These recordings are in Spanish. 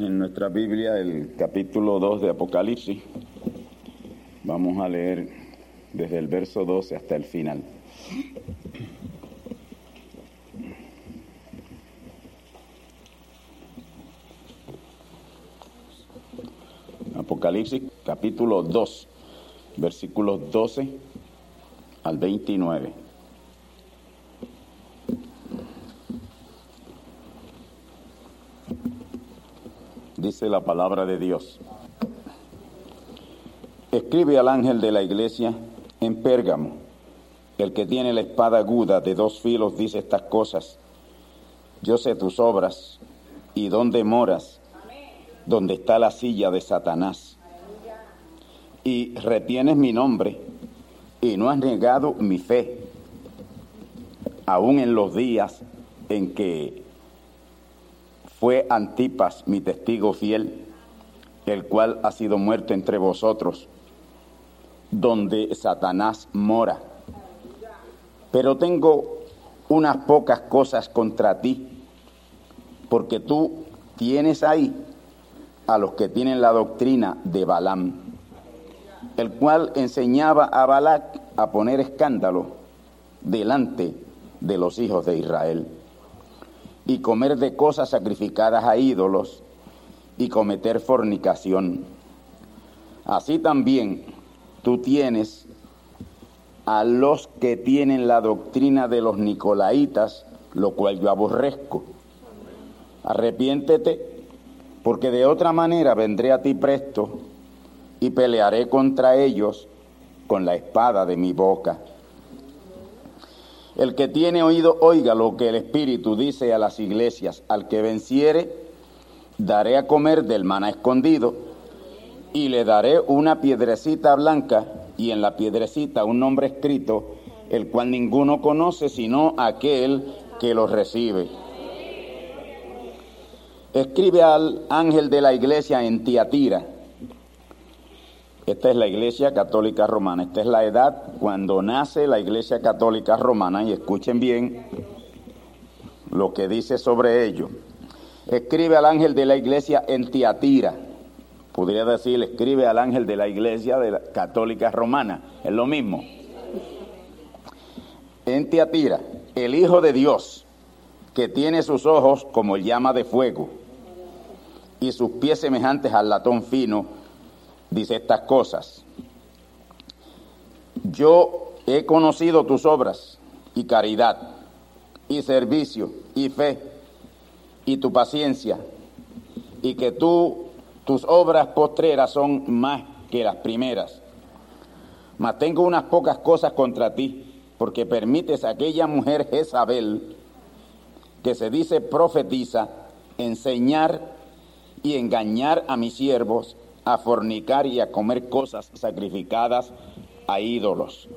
En nuestra Biblia el capítulo 2 de Apocalipsis. Vamos a leer desde el verso 12 hasta el final. Apocalipsis capítulo 2, versículos 12 al 29. La palabra de Dios. Escribe al ángel de la iglesia en Pérgamo. El que tiene la espada aguda de dos filos dice estas cosas. Yo sé tus obras y dónde moras, donde está la silla de Satanás. Y retienes mi nombre y no has negado mi fe, aún en los días en que fue Antipas mi testigo fiel, el cual ha sido muerto entre vosotros, donde Satanás mora. Pero tengo unas pocas cosas contra ti, porque tú tienes ahí a los que tienen la doctrina de Balaam, el cual enseñaba a Balac a poner escándalo delante de los hijos de Israel y comer de cosas sacrificadas a ídolos y cometer fornicación. Así también tú tienes a los que tienen la doctrina de los nicolaitas, lo cual yo aborrezco. Arrepiéntete, porque de otra manera vendré a ti presto y pelearé contra ellos con la espada de mi boca. El que tiene oído, oiga lo que el Espíritu dice a las iglesias. Al que venciere, daré a comer del maná escondido y le daré una piedrecita blanca y en la piedrecita un nombre escrito, el cual ninguno conoce sino aquel que lo recibe. Escribe al ángel de la iglesia en Tiatira. Esta es la iglesia católica romana. Esta es la edad cuando nace la iglesia católica romana. Y escuchen bien lo que dice sobre ello. Escribe al ángel de la iglesia en Tiatira. Podría decir, escribe al ángel de la iglesia de la católica romana. Es lo mismo. En Tiatira, el Hijo de Dios, que tiene sus ojos como llama de fuego y sus pies semejantes al latón fino, dice estas cosas. Yo he conocido tus obras y caridad y servicio y fe y tu paciencia y que tú tus obras postreras son más que las primeras. Mas tengo unas pocas cosas contra ti, porque permites a aquella mujer Jezabel, que se dice profetiza, enseñar y engañar a mis siervos a fornicar y a comer cosas sacrificadas a ídolos.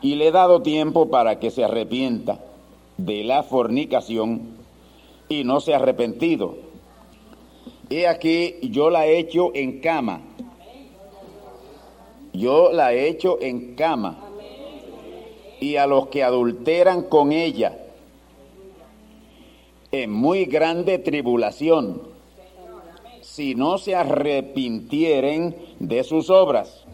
Y le he dado tiempo para que se arrepienta de la fornicación y no se ha arrepentido. He aquí, yo la he hecho en cama. Yo la he hecho en cama. Y a los que adulteran con ella, en muy grande tribulación, si no se arrepintieren de sus obras.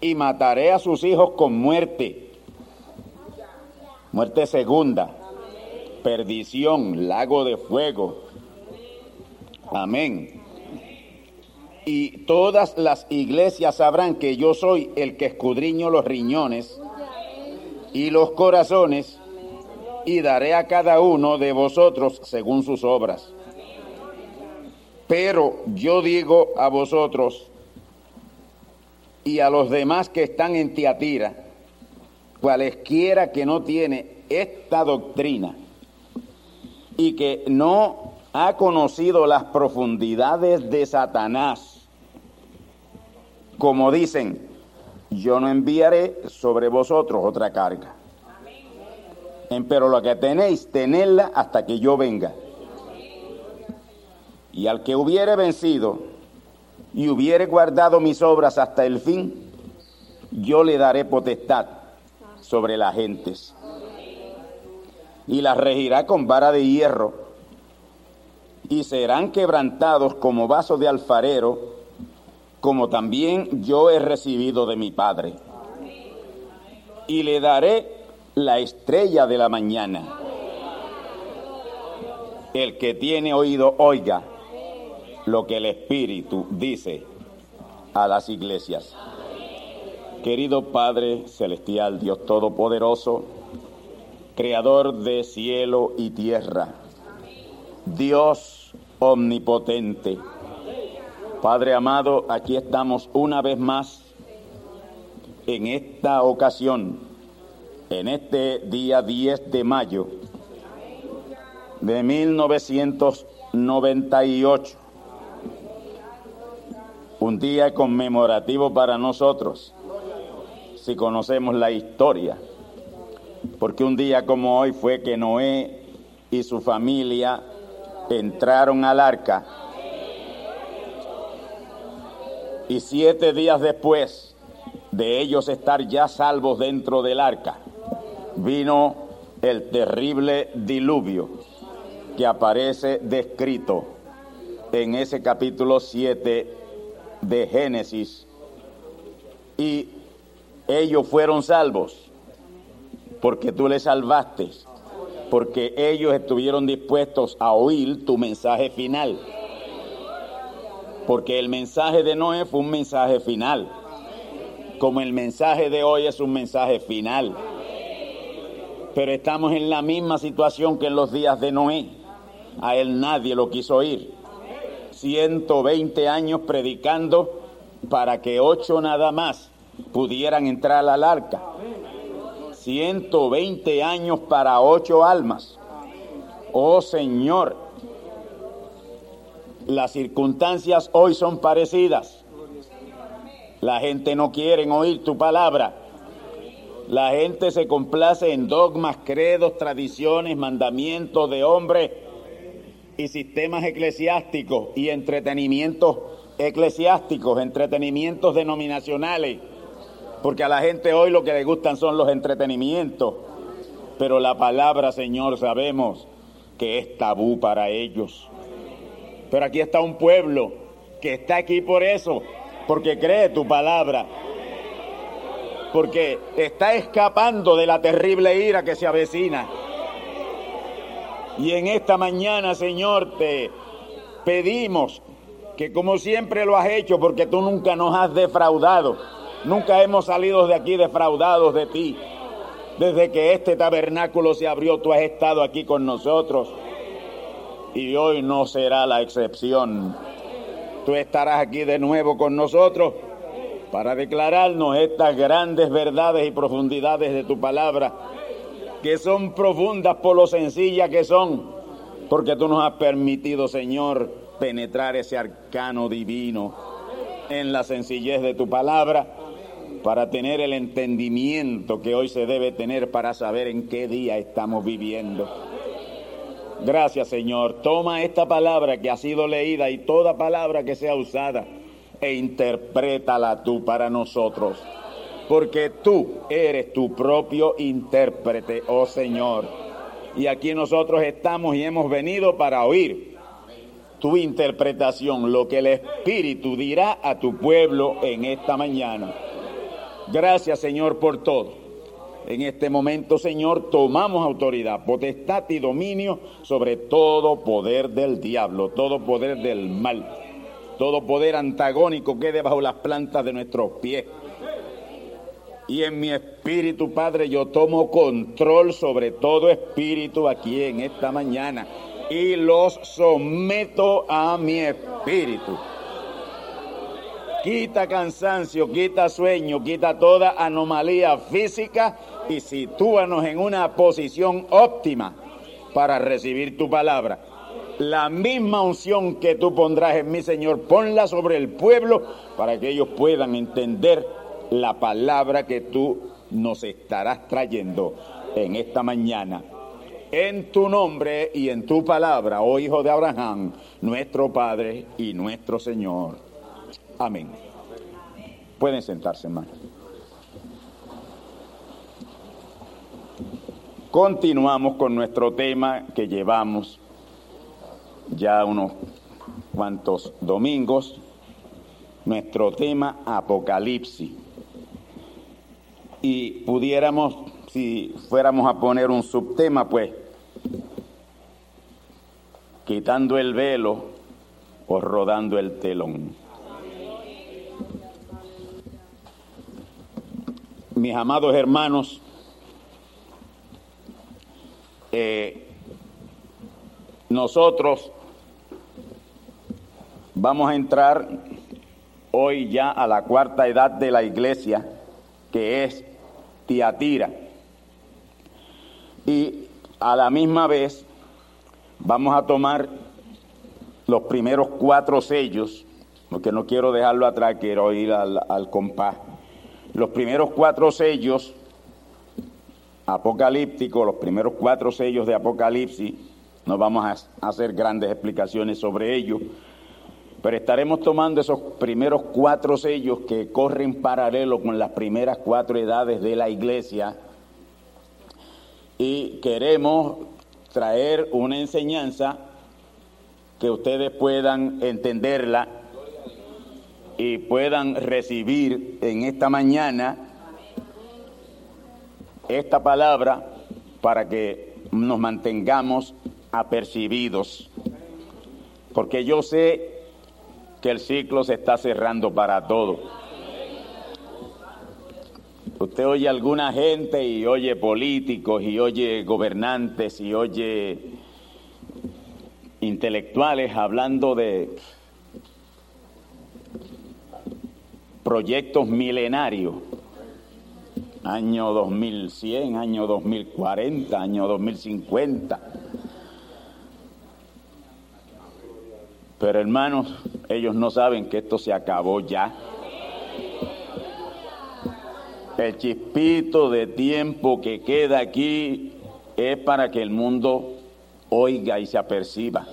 Y mataré a sus hijos con muerte. Muerte segunda. Perdición, lago de fuego. Amén. Y todas las iglesias sabrán que yo soy el que escudriño los riñones y los corazones y daré a cada uno de vosotros según sus obras. Pero yo digo a vosotros y a los demás que están en Tiatira, cualesquiera que no tiene esta doctrina y que no ha conocido las profundidades de Satanás, como dicen, yo no enviaré sobre vosotros otra carga. Pero lo que tenéis, tenedla hasta que yo venga. Y al que hubiere vencido y hubiere guardado mis obras hasta el fin, yo le daré potestad sobre las gentes. Y las regirá con vara de hierro. Y serán quebrantados como vaso de alfarero, como también yo he recibido de mi Padre. Y le daré la estrella de la mañana. El que tiene oído, oiga lo que el Espíritu dice a las iglesias. Querido Padre Celestial, Dios Todopoderoso, Creador de cielo y tierra, Dios omnipotente, Padre amado, aquí estamos una vez más en esta ocasión, en este día 10 de mayo de 1998 un día conmemorativo para nosotros, si conocemos la historia, porque un día como hoy fue que Noé y su familia entraron al arca. Y siete días después de ellos estar ya salvos dentro del arca, vino el terrible diluvio que aparece descrito en ese capítulo 7 de Génesis y ellos fueron salvos porque tú les salvaste, porque ellos estuvieron dispuestos a oír tu mensaje final. Porque el mensaje de Noé fue un mensaje final, como el mensaje de hoy es un mensaje final. Pero estamos en la misma situación que en los días de Noé. A él nadie lo quiso oír. 120 años predicando para que ocho nada más pudieran entrar al arca. 120 años para ocho almas. Oh Señor, las circunstancias hoy son parecidas. La gente no quiere oír tu palabra. La gente se complace en dogmas, credos, tradiciones, mandamientos de hombres y sistemas eclesiásticos y entretenimientos eclesiásticos, entretenimientos denominacionales, porque a la gente hoy lo que le gustan son los entretenimientos, pero la palabra, Señor, sabemos que es tabú para ellos. Pero aquí está un pueblo que está aquí por eso, porque cree tu palabra, porque está escapando de la terrible ira que se avecina y en esta mañana, Señor, te pedimos que como siempre lo has hecho, porque tú nunca nos has defraudado, nunca hemos salido de aquí defraudados de ti. Desde que este tabernáculo se abrió, tú has estado aquí con nosotros. Y hoy no será la excepción. Tú estarás aquí de nuevo con nosotros para declararnos estas grandes verdades y profundidades de tu palabra, que son profundas por lo sencillas que son, porque tú nos has permitido, Señor, penetrar ese arcano divino en la sencillez de tu palabra para tener el entendimiento que hoy se debe tener para saber en qué día estamos viviendo. Gracias Señor. Toma esta palabra que ha sido leída y toda palabra que sea usada e interprétala tú para nosotros. Porque tú eres tu propio intérprete, oh Señor. Y aquí nosotros estamos y hemos venido para oír tu interpretación, lo que el Espíritu dirá a tu pueblo en esta mañana. Gracias Señor por todo. En este momento, Señor, tomamos autoridad, potestad y dominio sobre todo poder del diablo, todo poder del mal, todo poder antagónico que bajo las plantas de nuestros pies. Y en mi espíritu, Padre, yo tomo control sobre todo espíritu aquí en esta mañana y los someto a mi espíritu quita cansancio, quita sueño, quita toda anomalía física y sitúanos en una posición óptima para recibir tu palabra. La misma unción que tú pondrás en mí, Señor, ponla sobre el pueblo para que ellos puedan entender la palabra que tú nos estarás trayendo en esta mañana. En tu nombre y en tu palabra, oh Hijo de Abraham, nuestro Padre y nuestro Señor. Amén. Pueden sentarse, hermano. Continuamos con nuestro tema que llevamos ya unos cuantos domingos, nuestro tema Apocalipsis. Y pudiéramos, si fuéramos a poner un subtema, pues, quitando el velo o rodando el telón. Mis amados hermanos, eh, nosotros vamos a entrar hoy ya a la cuarta edad de la iglesia, que es Tiatira. Y a la misma vez vamos a tomar los primeros cuatro sellos, porque no quiero dejarlo atrás, quiero ir al, al compás. Los primeros cuatro sellos apocalíptico, los primeros cuatro sellos de Apocalipsis, no vamos a hacer grandes explicaciones sobre ello, pero estaremos tomando esos primeros cuatro sellos que corren paralelo con las primeras cuatro edades de la iglesia. Y queremos traer una enseñanza que ustedes puedan entenderla y puedan recibir en esta mañana esta palabra para que nos mantengamos apercibidos, porque yo sé que el ciclo se está cerrando para todo. Usted oye alguna gente y oye políticos y oye gobernantes y oye intelectuales hablando de proyectos milenarios año 2100, año 2040, año 2050. Pero hermanos, ellos no saben que esto se acabó ya. El chispito de tiempo que queda aquí es para que el mundo oiga y se aperciba.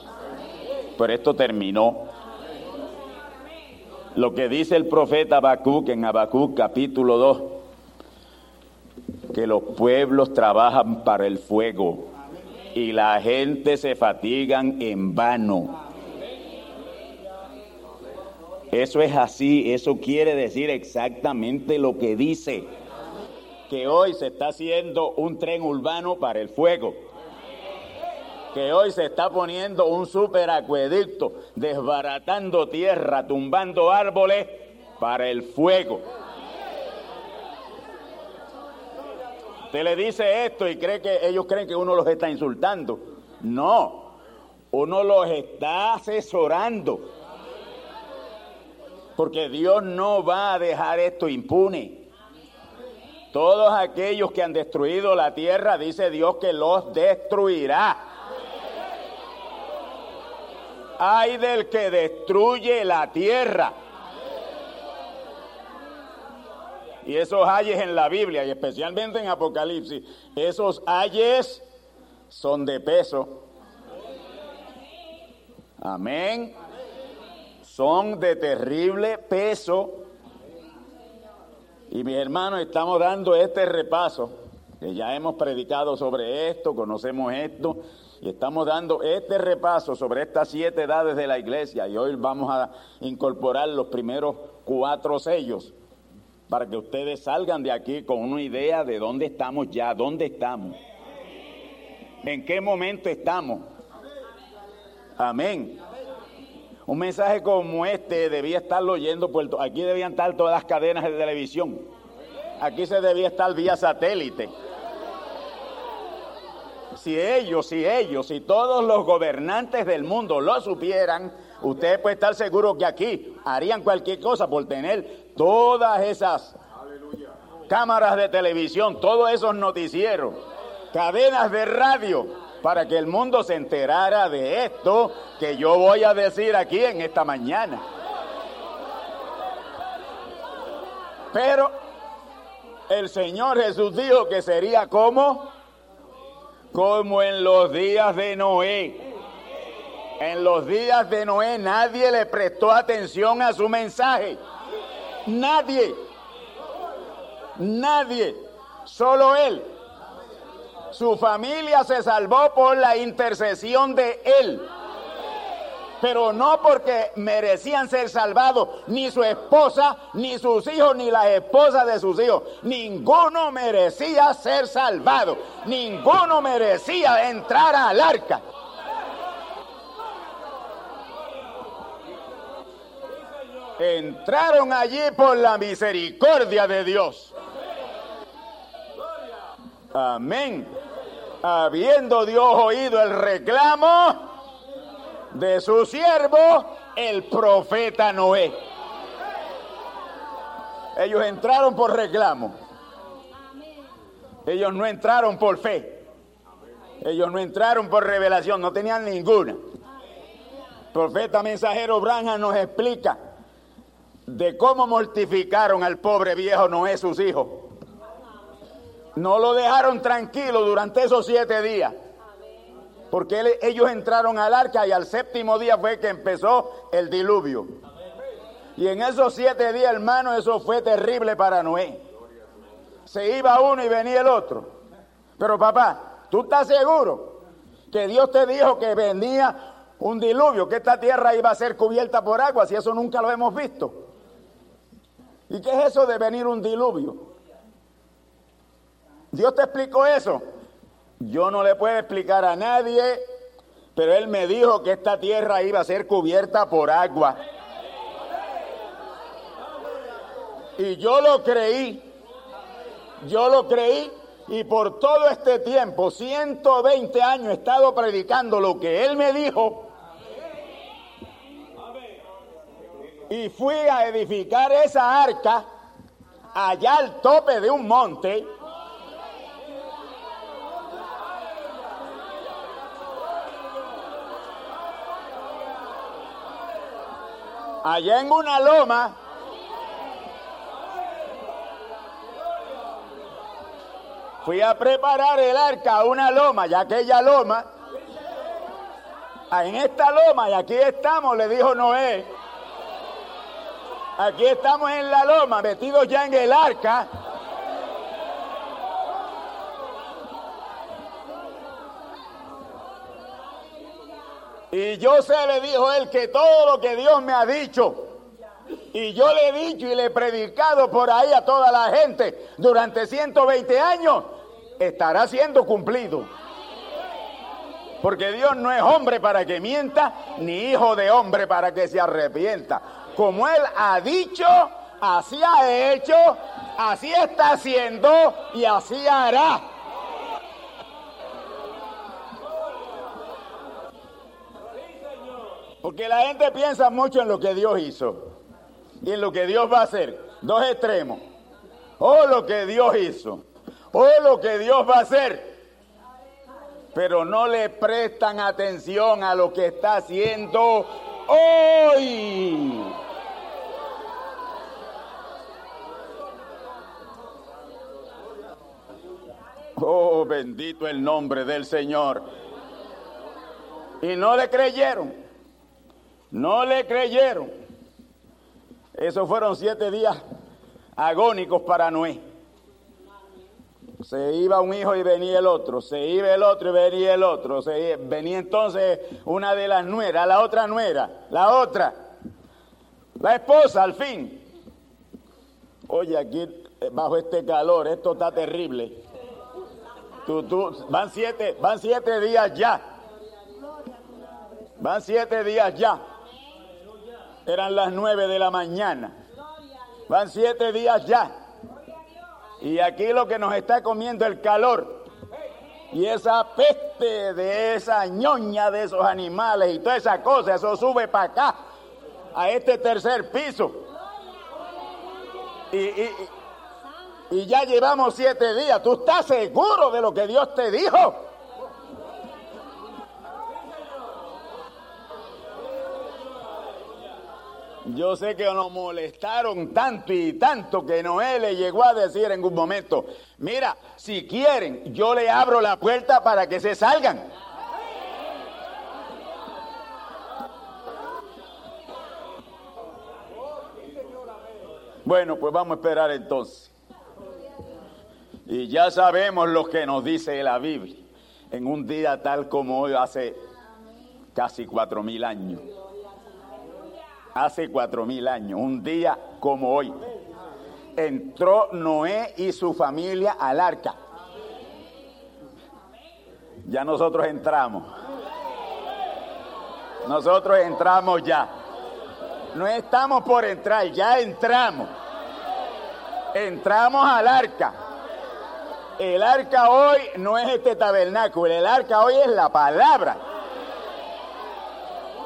Pero esto terminó. Lo que dice el profeta Habacuc en Habacuc capítulo 2 que los pueblos trabajan para el fuego y la gente se fatigan en vano. Eso es así, eso quiere decir exactamente lo que dice, que hoy se está haciendo un tren urbano para el fuego, que hoy se está poniendo un superacueducto, desbaratando tierra, tumbando árboles para el fuego. Usted le dice esto y cree que ellos creen que uno los está insultando. No, uno los está asesorando. Porque Dios no va a dejar esto impune. Todos aquellos que han destruido la tierra, dice Dios que los destruirá. Hay del que destruye la tierra. Y esos ayes en la Biblia, y especialmente en Apocalipsis, esos ayes son de peso. Amén. Son de terrible peso. Y mis hermanos, estamos dando este repaso, que ya hemos predicado sobre esto, conocemos esto, y estamos dando este repaso sobre estas siete edades de la iglesia. Y hoy vamos a incorporar los primeros cuatro sellos para que ustedes salgan de aquí con una idea de dónde estamos ya, dónde estamos, en qué momento estamos. Amén. Un mensaje como este debía estarlo oyendo, Puerto, aquí debían estar todas las cadenas de televisión. Aquí se debía estar vía satélite. Si ellos, si ellos, si todos los gobernantes del mundo lo supieran, usted puede estar seguro que aquí harían cualquier cosa por tener todas esas cámaras de televisión, todos esos noticieros, cadenas de radio, para que el mundo se enterara de esto que yo voy a decir aquí en esta mañana. Pero el Señor Jesús dijo que sería como, como en los días de Noé. En los días de Noé nadie le prestó atención a su mensaje. Nadie. Nadie. Solo él. Su familia se salvó por la intercesión de él. Pero no porque merecían ser salvados, ni su esposa, ni sus hijos, ni las esposas de sus hijos. Ninguno merecía ser salvado. Ninguno merecía entrar al arca. entraron allí por la misericordia de Dios. Amén. Habiendo Dios oído el reclamo de su siervo, el profeta Noé. Ellos entraron por reclamo. Ellos no entraron por fe. Ellos no entraron por revelación, no tenían ninguna. profeta mensajero Branham nos explica de cómo mortificaron al pobre viejo Noé sus hijos. No lo dejaron tranquilo durante esos siete días. Porque ellos entraron al arca y al séptimo día fue que empezó el diluvio. Y en esos siete días, hermano, eso fue terrible para Noé. Se iba uno y venía el otro. Pero papá, ¿tú estás seguro que Dios te dijo que venía un diluvio, que esta tierra iba a ser cubierta por agua, si eso nunca lo hemos visto? ¿Y qué es eso de venir un diluvio? Dios te explicó eso. Yo no le puedo explicar a nadie, pero Él me dijo que esta tierra iba a ser cubierta por agua. Y yo lo creí, yo lo creí y por todo este tiempo, 120 años, he estado predicando lo que Él me dijo y fui a edificar esa arca allá al tope de un monte. Allá en una loma. Fui a preparar el arca a una loma, ya aquella loma, en esta loma, y aquí estamos, le dijo Noé, Aquí estamos en la loma, metidos ya en el arca. Y yo se le dijo él que todo lo que Dios me ha dicho, y yo le he dicho y le he predicado por ahí a toda la gente durante 120 años, estará siendo cumplido. Porque Dios no es hombre para que mienta, ni hijo de hombre para que se arrepienta como Él ha dicho, así ha hecho, así está haciendo y así hará. Porque la gente piensa mucho en lo que Dios hizo. y en lo que Dios va a hacer. Dos extremos. O lo que Dios hizo, o lo que Dios va a hacer. Pero no le prestan atención a lo que está haciendo hoy. Oh, bendito el nombre del Señor. Y no le creyeron. No le creyeron. Esos fueron siete días agónicos para Noé. Se iba un hijo y venía el otro, se iba el otro y venía el otro, se venía entonces una de las nueras, la otra nuera, la otra, la esposa al fin. Oye, aquí eh, bajo este calor, esto está terrible. Tú, tú, van siete, van siete días ya. Van siete días ya. Eran las nueve de la mañana. Van siete días ya. Y aquí lo que nos está comiendo el calor. Y esa peste de esa ñoña de esos animales y toda esa cosa, eso sube para acá, a este tercer piso. Y, y ya llevamos siete días. ¿Tú estás seguro de lo que Dios te dijo? Yo sé que nos molestaron tanto y tanto que Noé le llegó a decir en un momento, mira, si quieren, yo le abro la puerta para que se salgan. Bueno, pues vamos a esperar entonces. Y ya sabemos lo que nos dice la Biblia. En un día tal como hoy, hace casi cuatro mil años. Hace cuatro mil años, un día como hoy. Entró Noé y su familia al arca. Ya nosotros entramos. Nosotros entramos ya. No estamos por entrar, ya entramos. Entramos al arca. El arca hoy no es este tabernáculo, el arca hoy es la palabra.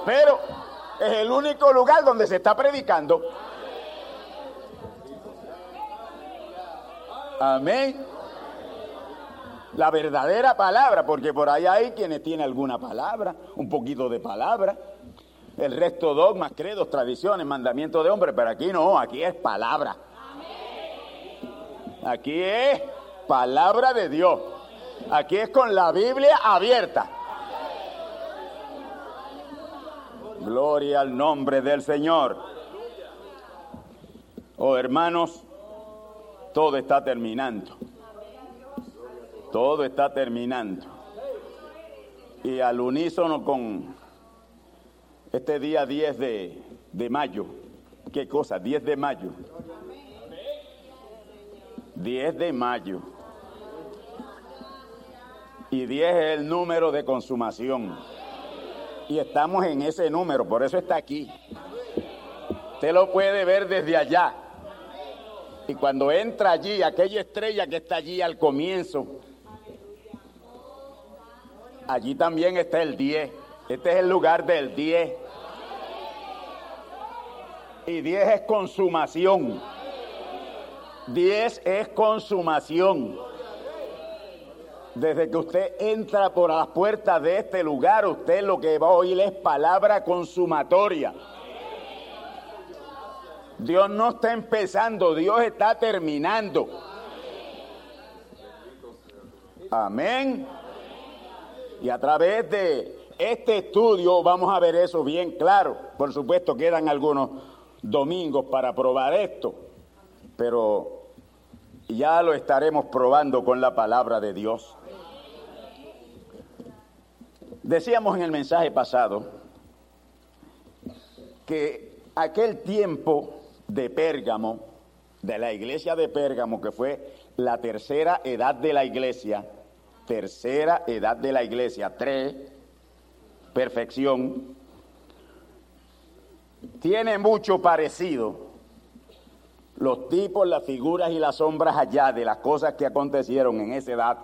Pero es el único lugar donde se está predicando. Amén. La verdadera palabra, porque por ahí hay quienes tienen alguna palabra, un poquito de palabra. El resto dogmas, credos, tradiciones, mandamientos de hombre, pero aquí no, aquí es palabra. Aquí es palabra de Dios. Aquí es con la Biblia abierta. Gloria al nombre del Señor. Oh hermanos, todo está terminando. Todo está terminando. Y al unísono con este día 10 de, de mayo, ¿qué cosa? 10 de mayo. 10 de mayo. Y 10 es el número de consumación. Y estamos en ese número, por eso está aquí. Usted lo puede ver desde allá. Y cuando entra allí, aquella estrella que está allí al comienzo, allí también está el 10. Este es el lugar del 10. Y 10 es consumación. 10 es consumación. Desde que usted entra por las puertas de este lugar, usted lo que va a oír es palabra consumatoria. Dios no está empezando, Dios está terminando. Amén. Y a través de este estudio vamos a ver eso bien claro. Por supuesto, quedan algunos domingos para probar esto, pero ya lo estaremos probando con la palabra de Dios. Decíamos en el mensaje pasado que aquel tiempo de Pérgamo, de la iglesia de Pérgamo, que fue la tercera edad de la iglesia, tercera edad de la iglesia, tres, perfección, tiene mucho parecido los tipos, las figuras y las sombras allá de las cosas que acontecieron en esa edad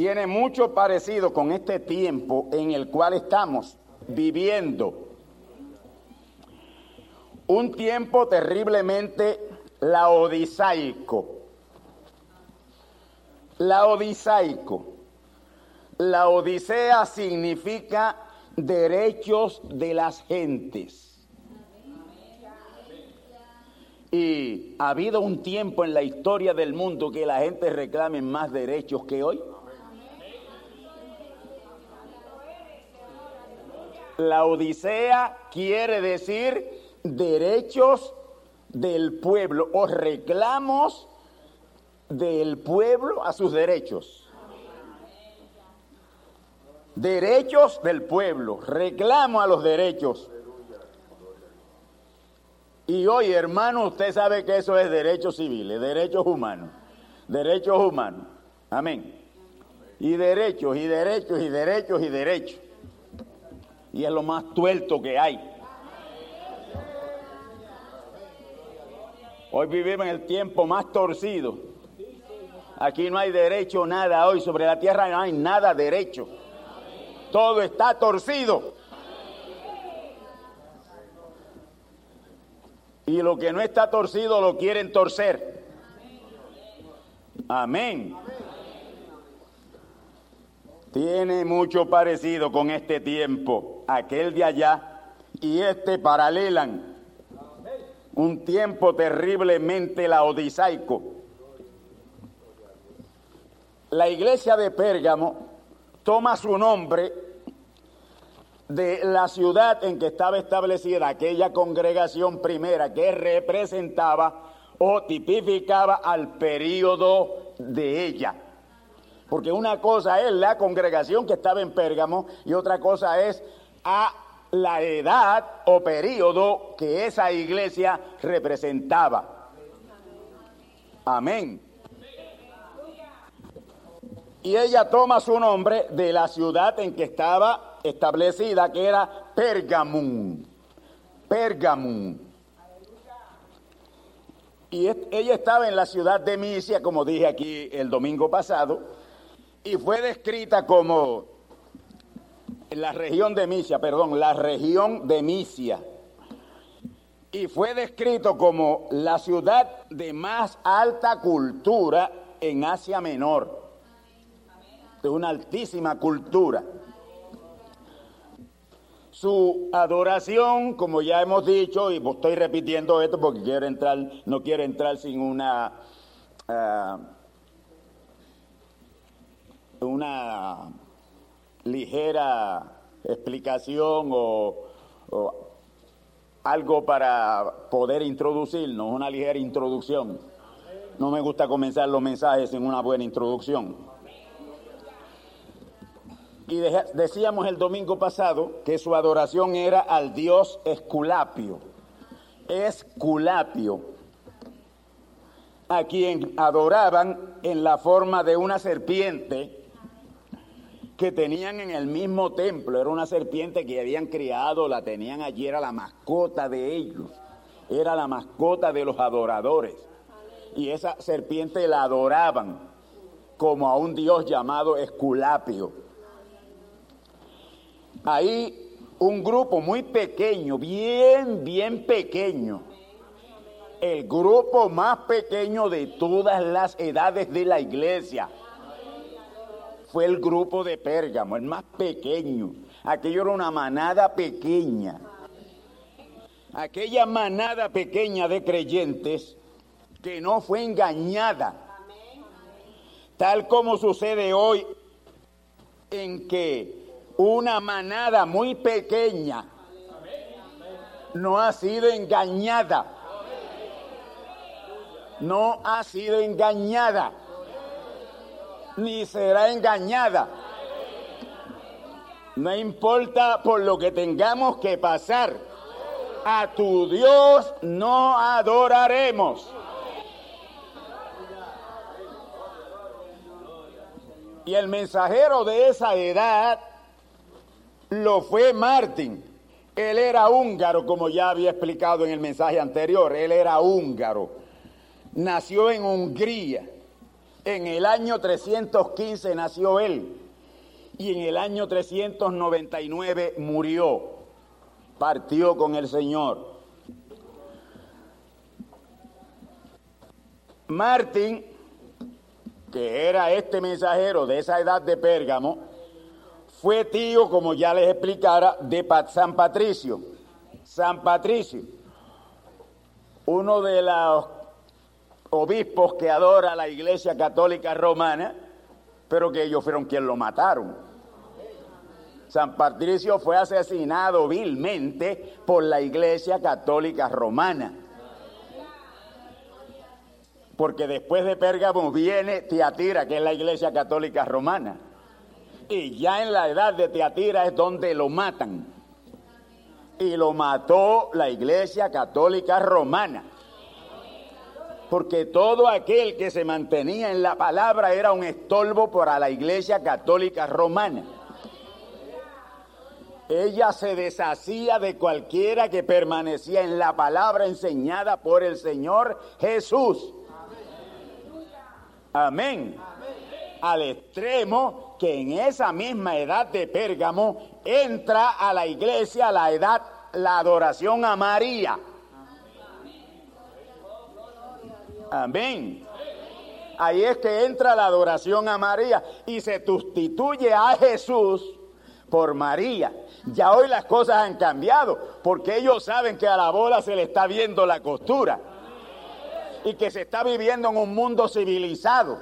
tiene mucho parecido con este tiempo en el cual estamos viviendo. un tiempo terriblemente laodisaico. Laodisaico. La Odisea significa derechos de las gentes. Y ha habido un tiempo en la historia del mundo que la gente reclame más derechos que hoy. La Odisea quiere decir derechos del pueblo o reclamos del pueblo a sus derechos. Derechos del pueblo, reclamo a los derechos. Y hoy, hermano, usted sabe que eso es derechos civiles, derechos humanos, derechos humanos. Amén. Y derechos, y derechos, y derechos, y derechos. Y es lo más tuerto que hay. Hoy vivimos en el tiempo más torcido. Aquí no hay derecho nada hoy, sobre la tierra no hay nada derecho. Todo está torcido. Y lo que no está torcido lo quieren torcer. Amén. Tiene mucho parecido con este tiempo, aquel de allá y este paralelan. Un tiempo terriblemente laodisaico. La iglesia de Pérgamo toma su nombre de la ciudad en que estaba establecida aquella congregación primera que representaba o tipificaba al periodo de ella. Porque una cosa es la congregación que estaba en Pérgamo y otra cosa es a la edad o periodo que esa iglesia representaba. Amén. Y ella toma su nombre de la ciudad en que estaba establecida que era Pergamum. Pergamum. Y ella estaba en la ciudad de Misia, como dije aquí el domingo pasado, y fue descrita como la región de Misia, perdón, la región de Misia. Y fue descrito como la ciudad de más alta cultura en Asia Menor, de una altísima cultura. Su adoración, como ya hemos dicho, y estoy repitiendo esto porque quiero entrar, no quiero entrar sin una, uh, una ligera explicación o, algo para poder introducirnos, una ligera introducción. No me gusta comenzar los mensajes sin una buena introducción. Y decíamos el domingo pasado que su adoración era al dios Esculapio. Esculapio, a quien adoraban en la forma de una serpiente que tenían en el mismo templo. Era una serpiente que habían criado, la tenían allí, era la mascota de ellos. Era la mascota de los adoradores. Y esa serpiente la adoraban como a un dios llamado Esculapio ahí un grupo muy pequeño, bien, bien pequeño, el grupo más pequeño de todas las edades de la iglesia. Fue el grupo de Pérgamo, el más pequeño. Aquello era una manada pequeña. Aquella manada pequeña de creyentes que no fue engañada. Tal como sucede hoy en que una manada muy pequeña no ha sido engañada. No ha sido engañada. Ni será engañada. No importa por lo que tengamos que pasar. A tu Dios no adoraremos. Y el mensajero de esa edad lo fue Martín. Él era húngaro, como ya había explicado en el mensaje anterior, él era húngaro. Nació en Hungría. En el año 315 nació él y en el año 399 murió. Partió con el Señor. Martín, que era este mensajero de esa edad de Pérgamo, fue tío, como ya les explicara, de San Patricio. San Patricio, uno de los obispos que adora la Iglesia Católica Romana, pero que ellos fueron quienes lo mataron. San Patricio fue asesinado vilmente por la Iglesia Católica Romana. Porque después de Pérgamo viene Teatira, que es la Iglesia Católica Romana. Y ya en la edad de Teatira es donde lo matan. Y lo mató la Iglesia Católica Romana porque todo aquel que se mantenía en la palabra era un estolvo para la Iglesia Católica Romana. Ella se deshacía de cualquiera que permanecía en la palabra enseñada por el Señor Jesús. Amén. Al extremo que en esa misma edad de Pérgamo entra a la iglesia la edad, la adoración a María. Amén. Ahí es que entra la adoración a María y se sustituye a Jesús por María. Ya hoy las cosas han cambiado porque ellos saben que a la bola se le está viendo la costura y que se está viviendo en un mundo civilizado.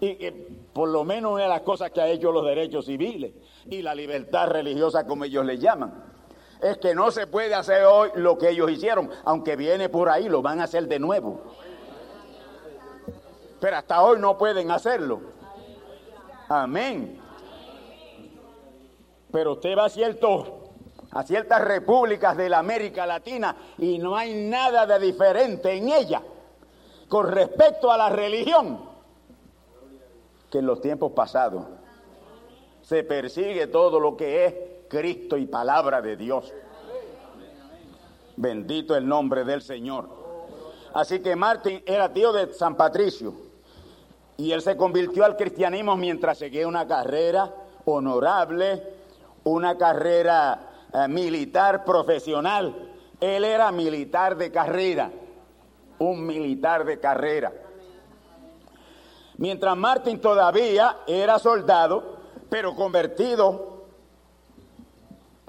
Y que por lo menos una de las cosas que ha hecho los derechos civiles y la libertad religiosa como ellos le llaman. Es que no se puede hacer hoy lo que ellos hicieron, aunque viene por ahí, lo van a hacer de nuevo. Pero hasta hoy no pueden hacerlo. Amén. Pero usted va a, a ciertas repúblicas de la América Latina y no hay nada de diferente en ella con respecto a la religión que en los tiempos pasados. Se persigue todo lo que es Cristo y palabra de Dios. Bendito el nombre del Señor. Así que Martín era tío de San Patricio y él se convirtió al cristianismo mientras seguía una carrera honorable, una carrera eh, militar profesional. Él era militar de carrera, un militar de carrera. Mientras Martín todavía era soldado, pero convertido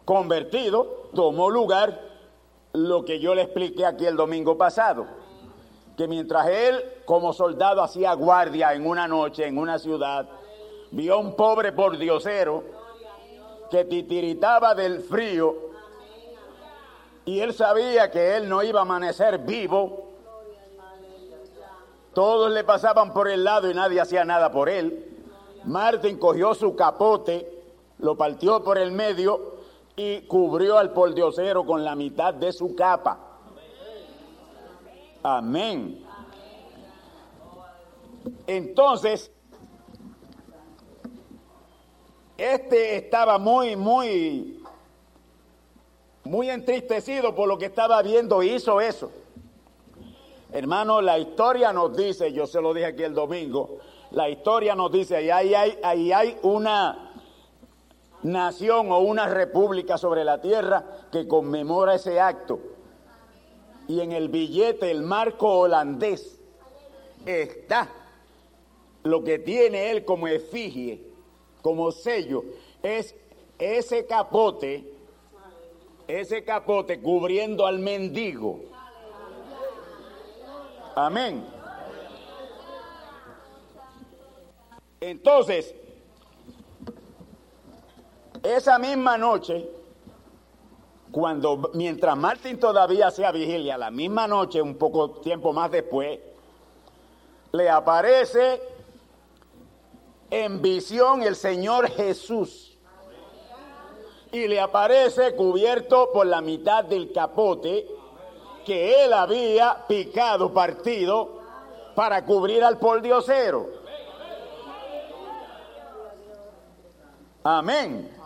convertido, tomó lugar lo que yo le expliqué aquí el domingo pasado, que mientras él como soldado hacía guardia en una noche en una ciudad, vio a un pobre pordiosero que titiritaba del frío y él sabía que él no iba a amanecer vivo. Todos le pasaban por el lado y nadie hacía nada por él. Martín cogió su capote, lo partió por el medio y cubrió al pordiosero con la mitad de su capa. Amén. Entonces, este estaba muy, muy, muy entristecido por lo que estaba viendo y hizo eso. Hermano, la historia nos dice, yo se lo dije aquí el domingo, la historia nos dice, ahí hay, ahí hay una nación o una república sobre la tierra que conmemora ese acto. Y en el billete, el marco holandés, está lo que tiene él como efigie, como sello, es ese capote, ese capote cubriendo al mendigo. Amén. Entonces, esa misma noche, cuando mientras Martín todavía hacía vigilia, la misma noche, un poco tiempo más después, le aparece en visión el Señor Jesús. Y le aparece cubierto por la mitad del capote que él había picado, partido, para cubrir al pordiosero. Amén.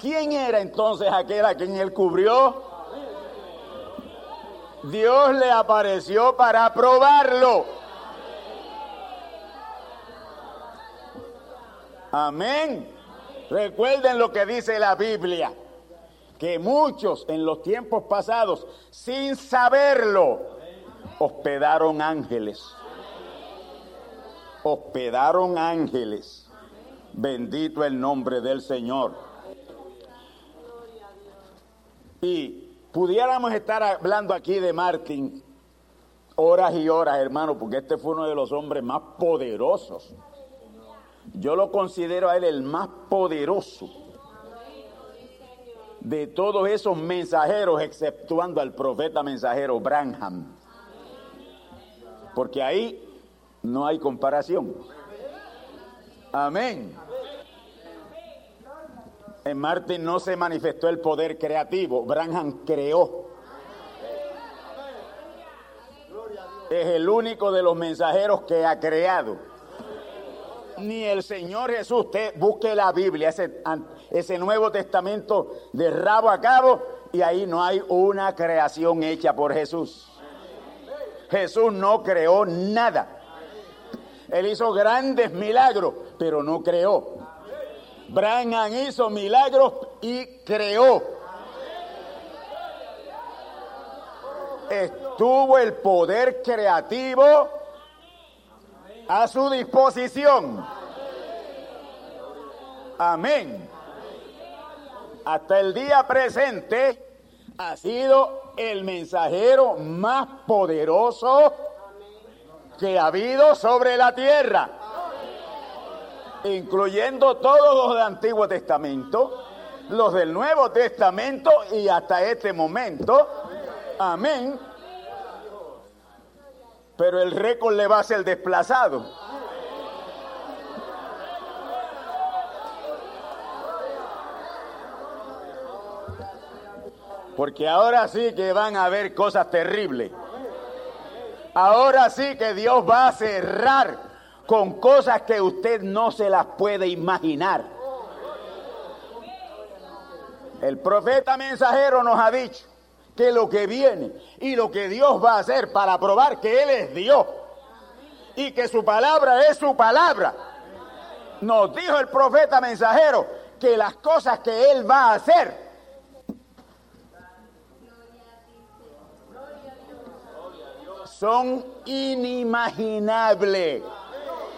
¿Quién era entonces aquel a quien él cubrió? Dios le apareció para probarlo. Amén. Recuerden lo que dice la Biblia, que muchos en los tiempos pasados, sin saberlo, hospedaron ángeles. Hospedaron ángeles. Bendito el nombre del Señor. Y pudiéramos estar hablando aquí de Martín horas y horas, hermano, porque este fue uno de los hombres más poderosos. Yo lo considero a él el más poderoso de todos esos mensajeros, exceptuando al profeta mensajero Branham. Porque ahí no hay comparación. Amén. En Martín no se manifestó el poder creativo, Branham creó. Es el único de los mensajeros que ha creado. Ni el Señor Jesús, usted busque la Biblia, ese, ese Nuevo Testamento de rabo a cabo, y ahí no hay una creación hecha por Jesús. Jesús no creó nada. Él hizo grandes milagros, pero no creó. Branham hizo milagros y creó. Estuvo el poder creativo a su disposición. Amén. Hasta el día presente ha sido el mensajero más poderoso que ha habido sobre la tierra, incluyendo todos los del Antiguo Testamento, los del Nuevo Testamento y hasta este momento. Amén. Pero el récord le va a ser desplazado. Porque ahora sí que van a haber cosas terribles. Ahora sí que Dios va a cerrar con cosas que usted no se las puede imaginar. El profeta mensajero nos ha dicho que lo que viene y lo que Dios va a hacer para probar que Él es Dios y que su palabra es su palabra. Nos dijo el profeta mensajero que las cosas que Él va a hacer son inimaginables.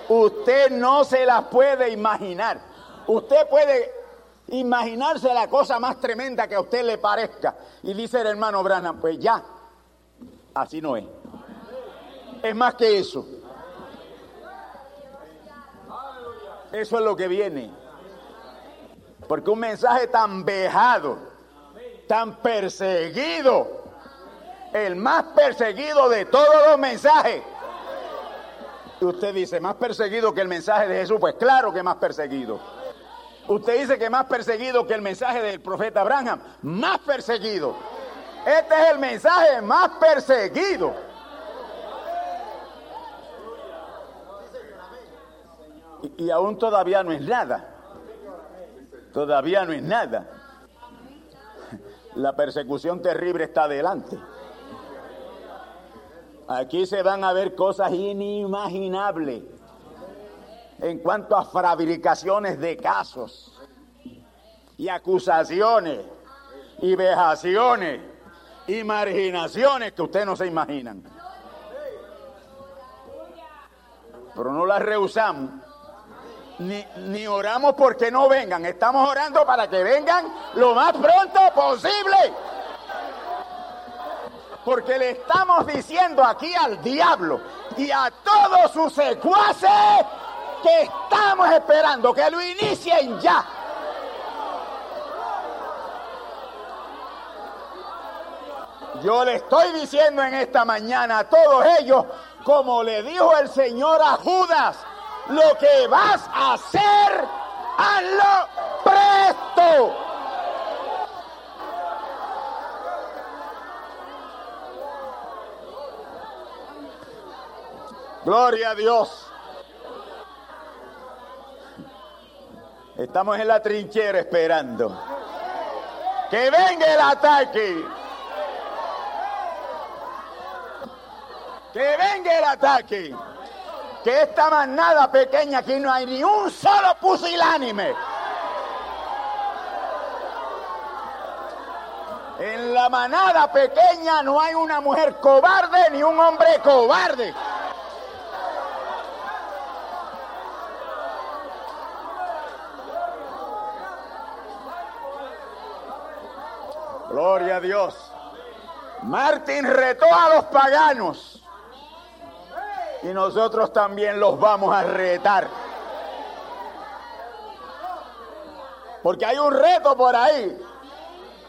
Usted no se las puede imaginar. Usted puede imaginarse la cosa más tremenda que a usted le parezca. Y dice el hermano Branham, pues ya, así no es. Es más que eso. Eso es lo que viene. Porque un mensaje tan vejado, tan perseguido, el más perseguido de todos los mensajes. Usted dice, más perseguido que el mensaje de Jesús. Pues claro que más perseguido. Usted dice que más perseguido que el mensaje del profeta Abraham. Más perseguido. Este es el mensaje más perseguido. Y, y aún todavía no es nada. Todavía no es nada. La persecución terrible está adelante. Aquí se van a ver cosas inimaginables en cuanto a fabricaciones de casos y acusaciones y vejaciones y marginaciones que ustedes no se imaginan. Pero no las rehusamos. Ni, ni oramos porque no vengan. Estamos orando para que vengan lo más pronto posible. Porque le estamos diciendo aquí al diablo y a todos sus secuaces que estamos esperando que lo inicien ya. Yo le estoy diciendo en esta mañana a todos ellos, como le dijo el Señor a Judas, lo que vas a hacer, hazlo presto. Gloria a Dios. Estamos en la trinchera esperando. Que venga el ataque. Que venga el ataque. Que esta manada pequeña aquí no hay ni un solo pusilánime. En la manada pequeña no hay una mujer cobarde ni un hombre cobarde. Gloria a Dios. Martín retó a los paganos. Y nosotros también los vamos a retar. Porque hay un reto por ahí.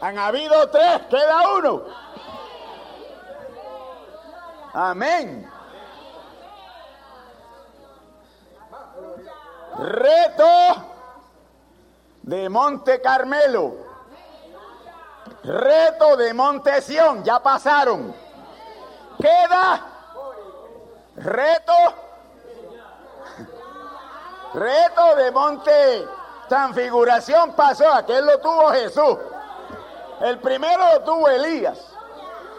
Han habido tres, queda uno. Amén. Reto de Monte Carmelo. Reto de Monte Sión, ya pasaron. Queda reto. Reto de Monte Transfiguración pasó, aquel lo tuvo Jesús. El primero lo tuvo Elías.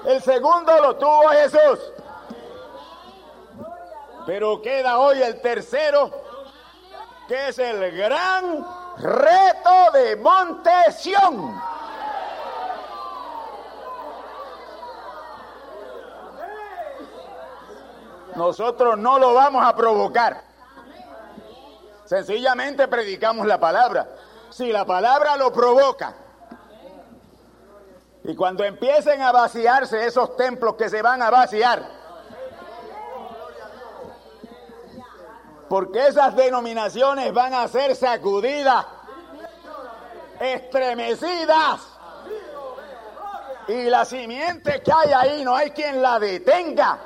El segundo lo tuvo Jesús. Pero queda hoy el tercero, que es el gran reto de Monte Nosotros no lo vamos a provocar. Sencillamente predicamos la palabra. Si la palabra lo provoca, y cuando empiecen a vaciarse esos templos que se van a vaciar, porque esas denominaciones van a ser sacudidas, estremecidas, y la simiente que hay ahí no hay quien la detenga.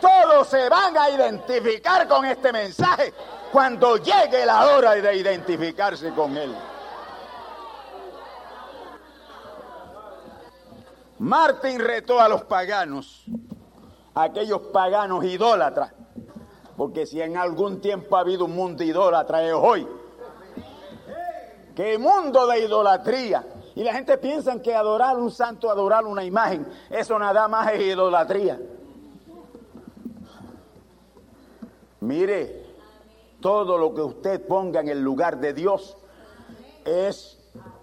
Todos se van a identificar con este mensaje cuando llegue la hora de identificarse con él. Martín retó a los paganos, a aquellos paganos idólatras, porque si en algún tiempo ha habido un mundo idólatra es hoy. ¿Qué mundo de idolatría? Y la gente piensa que adorar un santo, adorar una imagen, eso nada más es idolatría. Mire, todo lo que usted ponga en el lugar de Dios es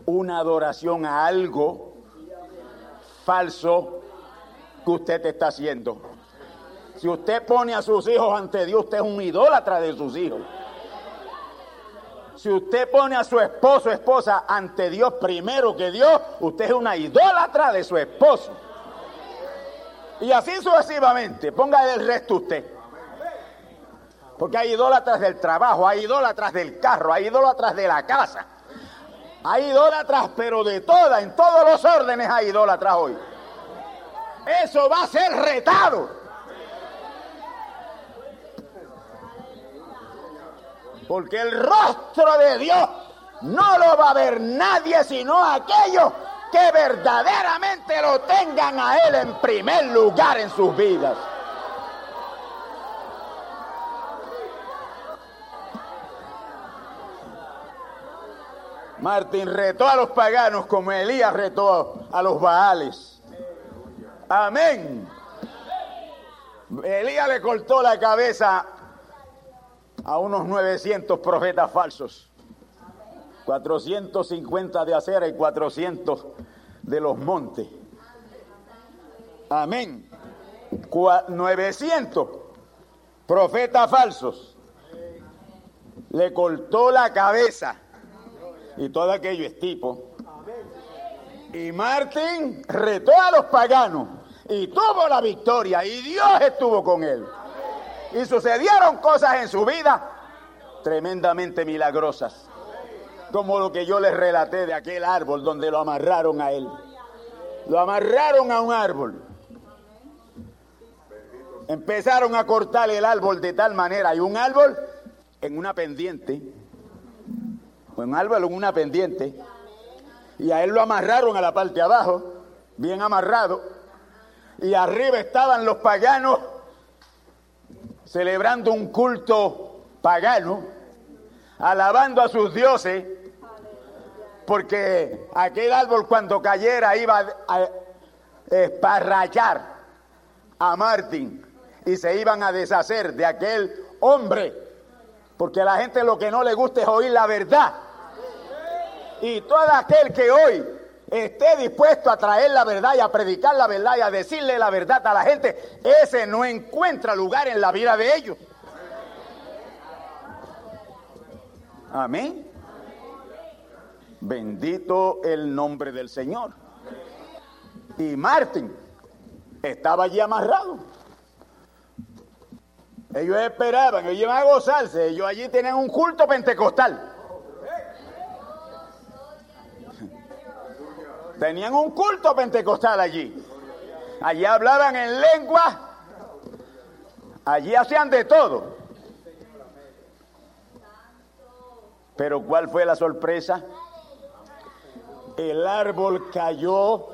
una adoración a algo falso que usted está haciendo. Si usted pone a sus hijos ante Dios, usted es un idólatra de sus hijos. Si usted pone a su esposo o esposa ante Dios primero que Dios, usted es una idólatra de su esposo. Y así sucesivamente, ponga el resto usted. Porque hay idólatras del trabajo, hay idólatras del carro, hay idólatras de la casa. Hay idólatras, pero de todas, en todos los órdenes hay idólatras hoy. Eso va a ser retado. Porque el rostro de Dios no lo va a ver nadie sino aquellos que verdaderamente lo tengan a Él en primer lugar en sus vidas. Martín retó a los paganos como Elías retó a los Baales. Amén. Elías le cortó la cabeza a unos 900 profetas falsos. 450 de acera y 400 de los montes. Amén. 900 profetas falsos. Le cortó la cabeza y todo aquello es tipo. Y Martín retó a los paganos y tuvo la victoria y Dios estuvo con él. Y sucedieron cosas en su vida tremendamente milagrosas, como lo que yo les relaté de aquel árbol donde lo amarraron a él. Lo amarraron a un árbol. Empezaron a cortar el árbol de tal manera, y un árbol en una pendiente, un árbol en una pendiente, y a él lo amarraron a la parte de abajo, bien amarrado, y arriba estaban los paganos celebrando un culto pagano, alabando a sus dioses, porque aquel árbol cuando cayera iba a esparrachar a Martín y se iban a deshacer de aquel hombre, porque a la gente lo que no le gusta es oír la verdad. Y todo aquel que hoy esté dispuesto a traer la verdad y a predicar la verdad y a decirle la verdad a la gente, ese no encuentra lugar en la vida de ellos. Amén. Bendito el nombre del Señor. Y Martín estaba allí amarrado. Ellos esperaban, ellos iban a gozarse, ellos allí tenían un culto pentecostal. Tenían un culto pentecostal allí. Allí hablaban en lengua. Allí hacían de todo. Pero ¿cuál fue la sorpresa? El árbol cayó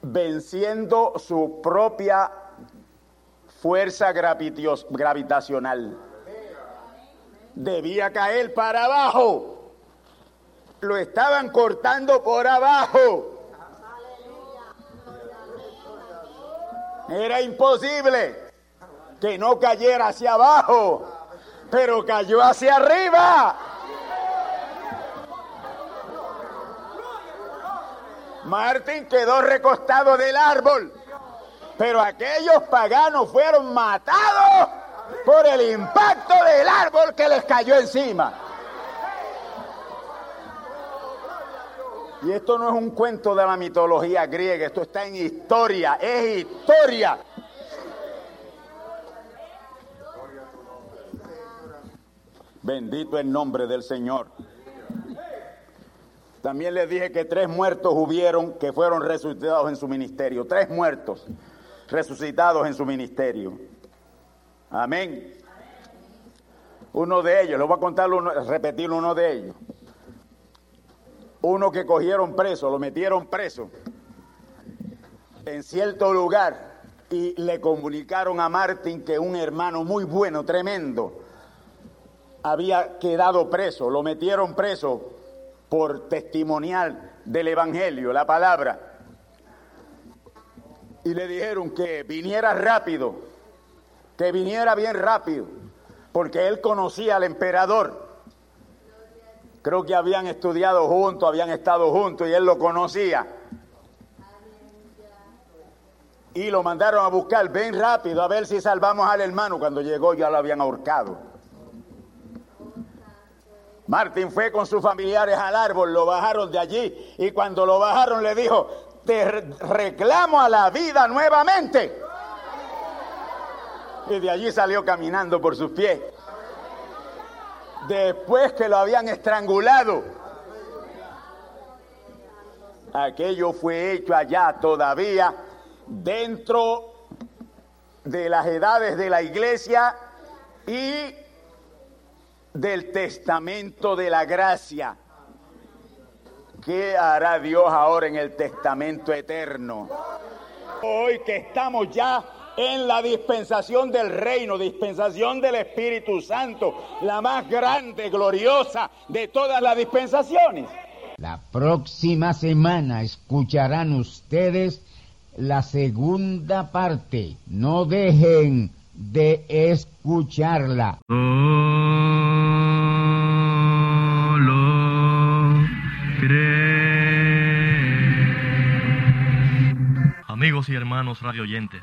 venciendo su propia fuerza gravitacional. Debía caer para abajo lo estaban cortando por abajo. Era imposible que no cayera hacia abajo, pero cayó hacia arriba. Martín quedó recostado del árbol, pero aquellos paganos fueron matados por el impacto del árbol que les cayó encima. Y esto no es un cuento de la mitología griega, esto está en historia, es historia. Bendito el nombre del Señor. También les dije que tres muertos hubieron que fueron resucitados en su ministerio. Tres muertos resucitados en su ministerio. Amén. Uno de ellos, lo voy a contar, repetir uno de ellos uno que cogieron preso, lo metieron preso en cierto lugar y le comunicaron a Martín que un hermano muy bueno, tremendo, había quedado preso, lo metieron preso por testimonial del Evangelio, la palabra. Y le dijeron que viniera rápido, que viniera bien rápido, porque él conocía al emperador Creo que habían estudiado juntos, habían estado juntos y él lo conocía. Y lo mandaron a buscar, ven rápido, a ver si salvamos al hermano. Cuando llegó ya lo habían ahorcado. Martín fue con sus familiares al árbol, lo bajaron de allí y cuando lo bajaron le dijo, te reclamo a la vida nuevamente. Y de allí salió caminando por sus pies después que lo habían estrangulado. Aquello fue hecho allá todavía dentro de las edades de la iglesia y del testamento de la gracia. ¿Qué hará Dios ahora en el testamento eterno? Hoy que estamos ya en la dispensación del reino, dispensación del Espíritu Santo, la más grande, gloriosa de todas las dispensaciones. La próxima semana escucharán ustedes la segunda parte. No dejen de escucharla. Amigos y hermanos radioyentes